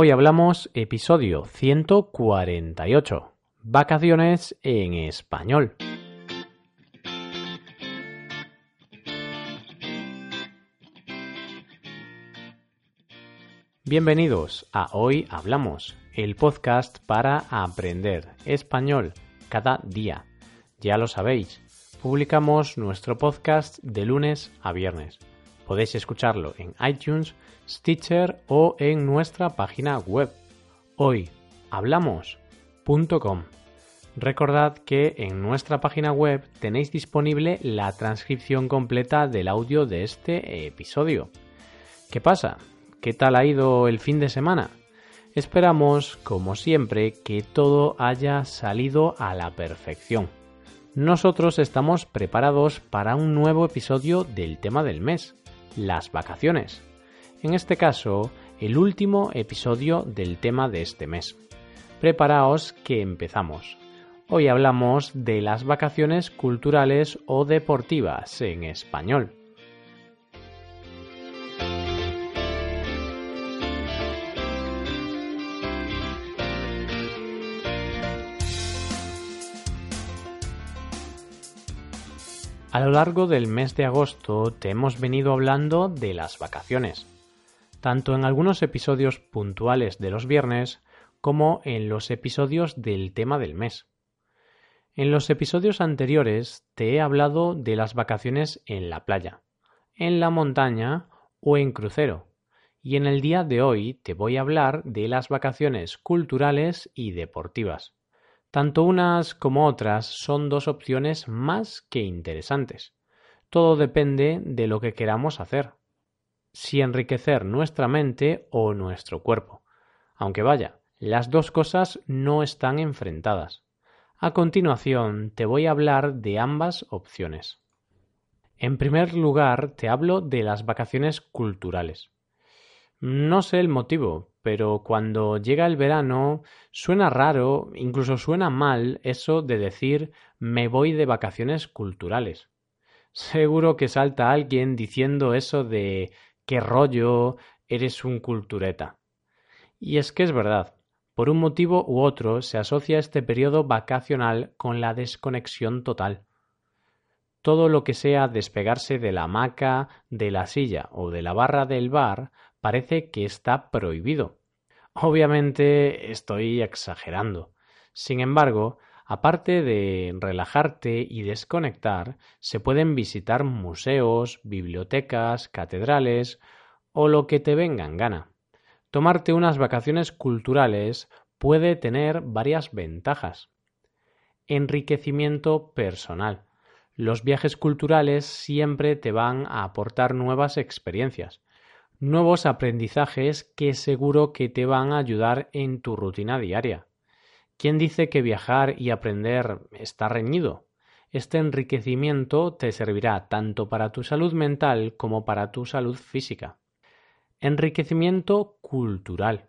Hoy hablamos episodio 148, vacaciones en español. Bienvenidos a Hoy Hablamos, el podcast para aprender español cada día. Ya lo sabéis, publicamos nuestro podcast de lunes a viernes. Podéis escucharlo en iTunes, Stitcher o en nuestra página web hoyhablamos.com. Recordad que en nuestra página web tenéis disponible la transcripción completa del audio de este episodio. ¿Qué pasa? ¿Qué tal ha ido el fin de semana? Esperamos, como siempre, que todo haya salido a la perfección. Nosotros estamos preparados para un nuevo episodio del tema del mes, las vacaciones. En este caso, el último episodio del tema de este mes. Preparaos que empezamos. Hoy hablamos de las vacaciones culturales o deportivas en español. A lo largo del mes de agosto te hemos venido hablando de las vacaciones, tanto en algunos episodios puntuales de los viernes como en los episodios del tema del mes. En los episodios anteriores te he hablado de las vacaciones en la playa, en la montaña o en crucero, y en el día de hoy te voy a hablar de las vacaciones culturales y deportivas. Tanto unas como otras son dos opciones más que interesantes. Todo depende de lo que queramos hacer. Si enriquecer nuestra mente o nuestro cuerpo. Aunque vaya, las dos cosas no están enfrentadas. A continuación te voy a hablar de ambas opciones. En primer lugar, te hablo de las vacaciones culturales. No sé el motivo, pero cuando llega el verano suena raro, incluso suena mal eso de decir me voy de vacaciones culturales. Seguro que salta alguien diciendo eso de qué rollo, eres un cultureta. Y es que es verdad, por un motivo u otro se asocia este periodo vacacional con la desconexión total. Todo lo que sea despegarse de la hamaca, de la silla o de la barra del bar parece que está prohibido. Obviamente estoy exagerando. Sin embargo, aparte de relajarte y desconectar, se pueden visitar museos, bibliotecas, catedrales o lo que te venga en gana. Tomarte unas vacaciones culturales puede tener varias ventajas. Enriquecimiento personal. Los viajes culturales siempre te van a aportar nuevas experiencias, nuevos aprendizajes que seguro que te van a ayudar en tu rutina diaria. ¿Quién dice que viajar y aprender está reñido? Este enriquecimiento te servirá tanto para tu salud mental como para tu salud física. Enriquecimiento cultural.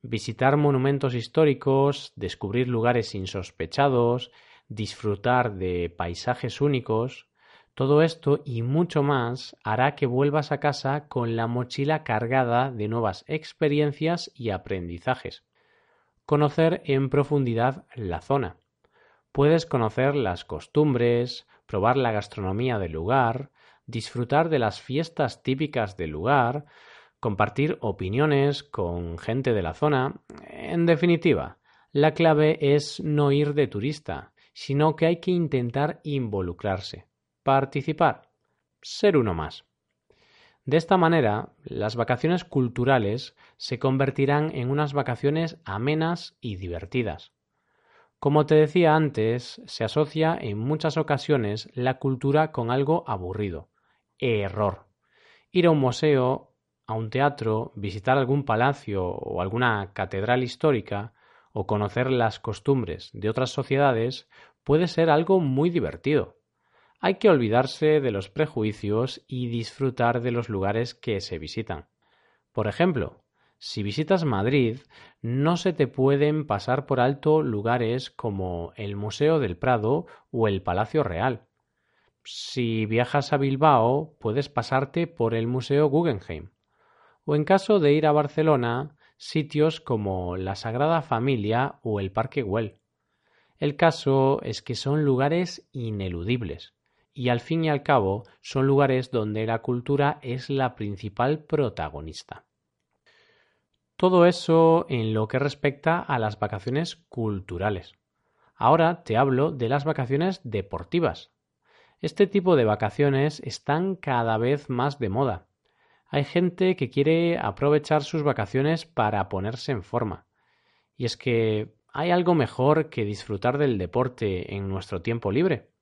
Visitar monumentos históricos, descubrir lugares insospechados, disfrutar de paisajes únicos, todo esto y mucho más hará que vuelvas a casa con la mochila cargada de nuevas experiencias y aprendizajes. Conocer en profundidad la zona. Puedes conocer las costumbres, probar la gastronomía del lugar, disfrutar de las fiestas típicas del lugar, compartir opiniones con gente de la zona. En definitiva, la clave es no ir de turista, sino que hay que intentar involucrarse participar, ser uno más. De esta manera, las vacaciones culturales se convertirán en unas vacaciones amenas y divertidas. Como te decía antes, se asocia en muchas ocasiones la cultura con algo aburrido. Error. Ir a un museo, a un teatro, visitar algún palacio o alguna catedral histórica, o conocer las costumbres de otras sociedades puede ser algo muy divertido hay que olvidarse de los prejuicios y disfrutar de los lugares que se visitan. Por ejemplo, si visitas Madrid, no se te pueden pasar por alto lugares como el Museo del Prado o el Palacio Real. Si viajas a Bilbao, puedes pasarte por el Museo Guggenheim. O en caso de ir a Barcelona, sitios como la Sagrada Familia o el Parque Güell. El caso es que son lugares ineludibles y al fin y al cabo son lugares donde la cultura es la principal protagonista. Todo eso en lo que respecta a las vacaciones culturales. Ahora te hablo de las vacaciones deportivas. Este tipo de vacaciones están cada vez más de moda. Hay gente que quiere aprovechar sus vacaciones para ponerse en forma. Y es que ¿hay algo mejor que disfrutar del deporte en nuestro tiempo libre?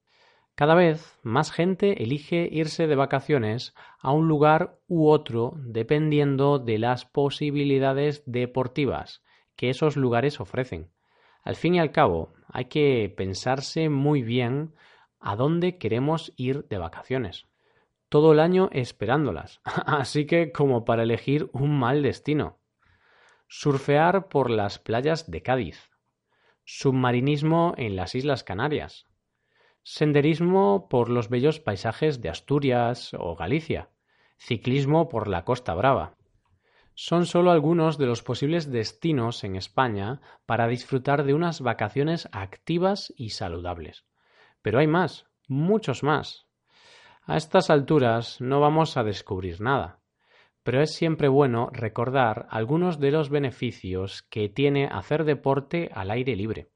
Cada vez más gente elige irse de vacaciones a un lugar u otro dependiendo de las posibilidades deportivas que esos lugares ofrecen. Al fin y al cabo, hay que pensarse muy bien a dónde queremos ir de vacaciones. Todo el año esperándolas, así que como para elegir un mal destino. Surfear por las playas de Cádiz. Submarinismo en las Islas Canarias senderismo por los bellos paisajes de Asturias o Galicia, ciclismo por la Costa Brava. Son solo algunos de los posibles destinos en España para disfrutar de unas vacaciones activas y saludables. Pero hay más, muchos más. A estas alturas no vamos a descubrir nada, pero es siempre bueno recordar algunos de los beneficios que tiene hacer deporte al aire libre.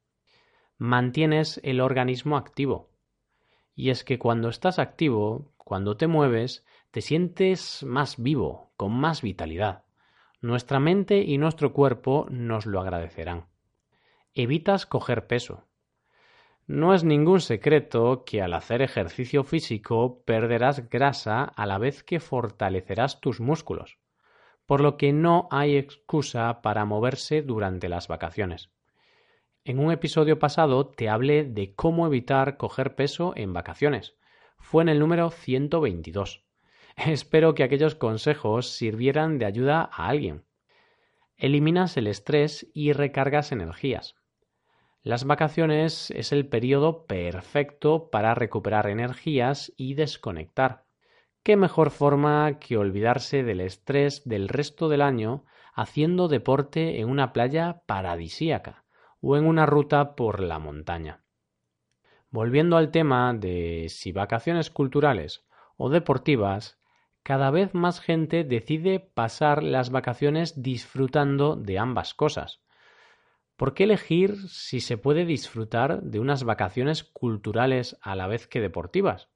Mantienes el organismo activo, y es que cuando estás activo, cuando te mueves, te sientes más vivo, con más vitalidad. Nuestra mente y nuestro cuerpo nos lo agradecerán. Evitas coger peso. No es ningún secreto que al hacer ejercicio físico perderás grasa a la vez que fortalecerás tus músculos, por lo que no hay excusa para moverse durante las vacaciones. En un episodio pasado te hablé de cómo evitar coger peso en vacaciones. Fue en el número 122. Espero que aquellos consejos sirvieran de ayuda a alguien. Eliminas el estrés y recargas energías. Las vacaciones es el periodo perfecto para recuperar energías y desconectar. ¿Qué mejor forma que olvidarse del estrés del resto del año haciendo deporte en una playa paradisíaca? O en una ruta por la montaña. Volviendo al tema de si vacaciones culturales o deportivas, cada vez más gente decide pasar las vacaciones disfrutando de ambas cosas. ¿Por qué elegir si se puede disfrutar de unas vacaciones culturales a la vez que deportivas?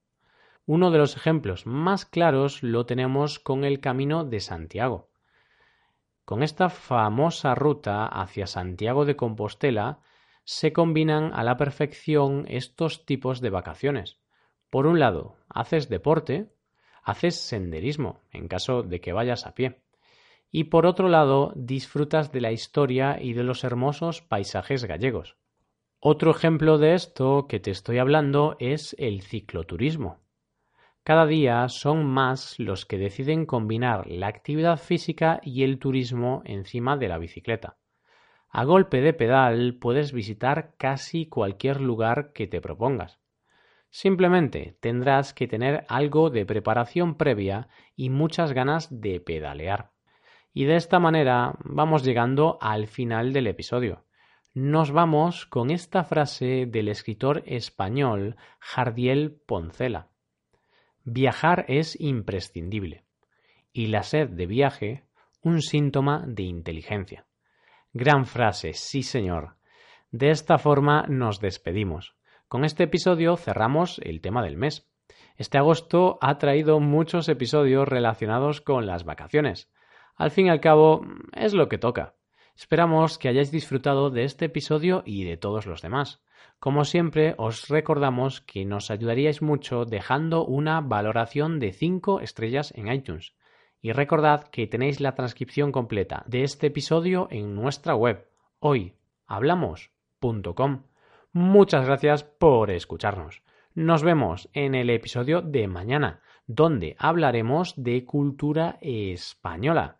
Uno de los ejemplos más claros lo tenemos con el Camino de Santiago. Con esta famosa ruta hacia Santiago de Compostela se combinan a la perfección estos tipos de vacaciones. Por un lado, haces deporte, haces senderismo, en caso de que vayas a pie. Y por otro lado, disfrutas de la historia y de los hermosos paisajes gallegos. Otro ejemplo de esto que te estoy hablando es el cicloturismo. Cada día son más los que deciden combinar la actividad física y el turismo encima de la bicicleta. A golpe de pedal puedes visitar casi cualquier lugar que te propongas. Simplemente tendrás que tener algo de preparación previa y muchas ganas de pedalear. Y de esta manera vamos llegando al final del episodio. Nos vamos con esta frase del escritor español Jardiel Poncela. Viajar es imprescindible y la sed de viaje un síntoma de inteligencia. Gran frase, sí señor. De esta forma nos despedimos. Con este episodio cerramos el tema del mes. Este agosto ha traído muchos episodios relacionados con las vacaciones. Al fin y al cabo, es lo que toca. Esperamos que hayáis disfrutado de este episodio y de todos los demás. Como siempre, os recordamos que nos ayudaríais mucho dejando una valoración de 5 estrellas en iTunes. Y recordad que tenéis la transcripción completa de este episodio en nuestra web hoyhablamos.com. Muchas gracias por escucharnos. Nos vemos en el episodio de mañana, donde hablaremos de cultura española.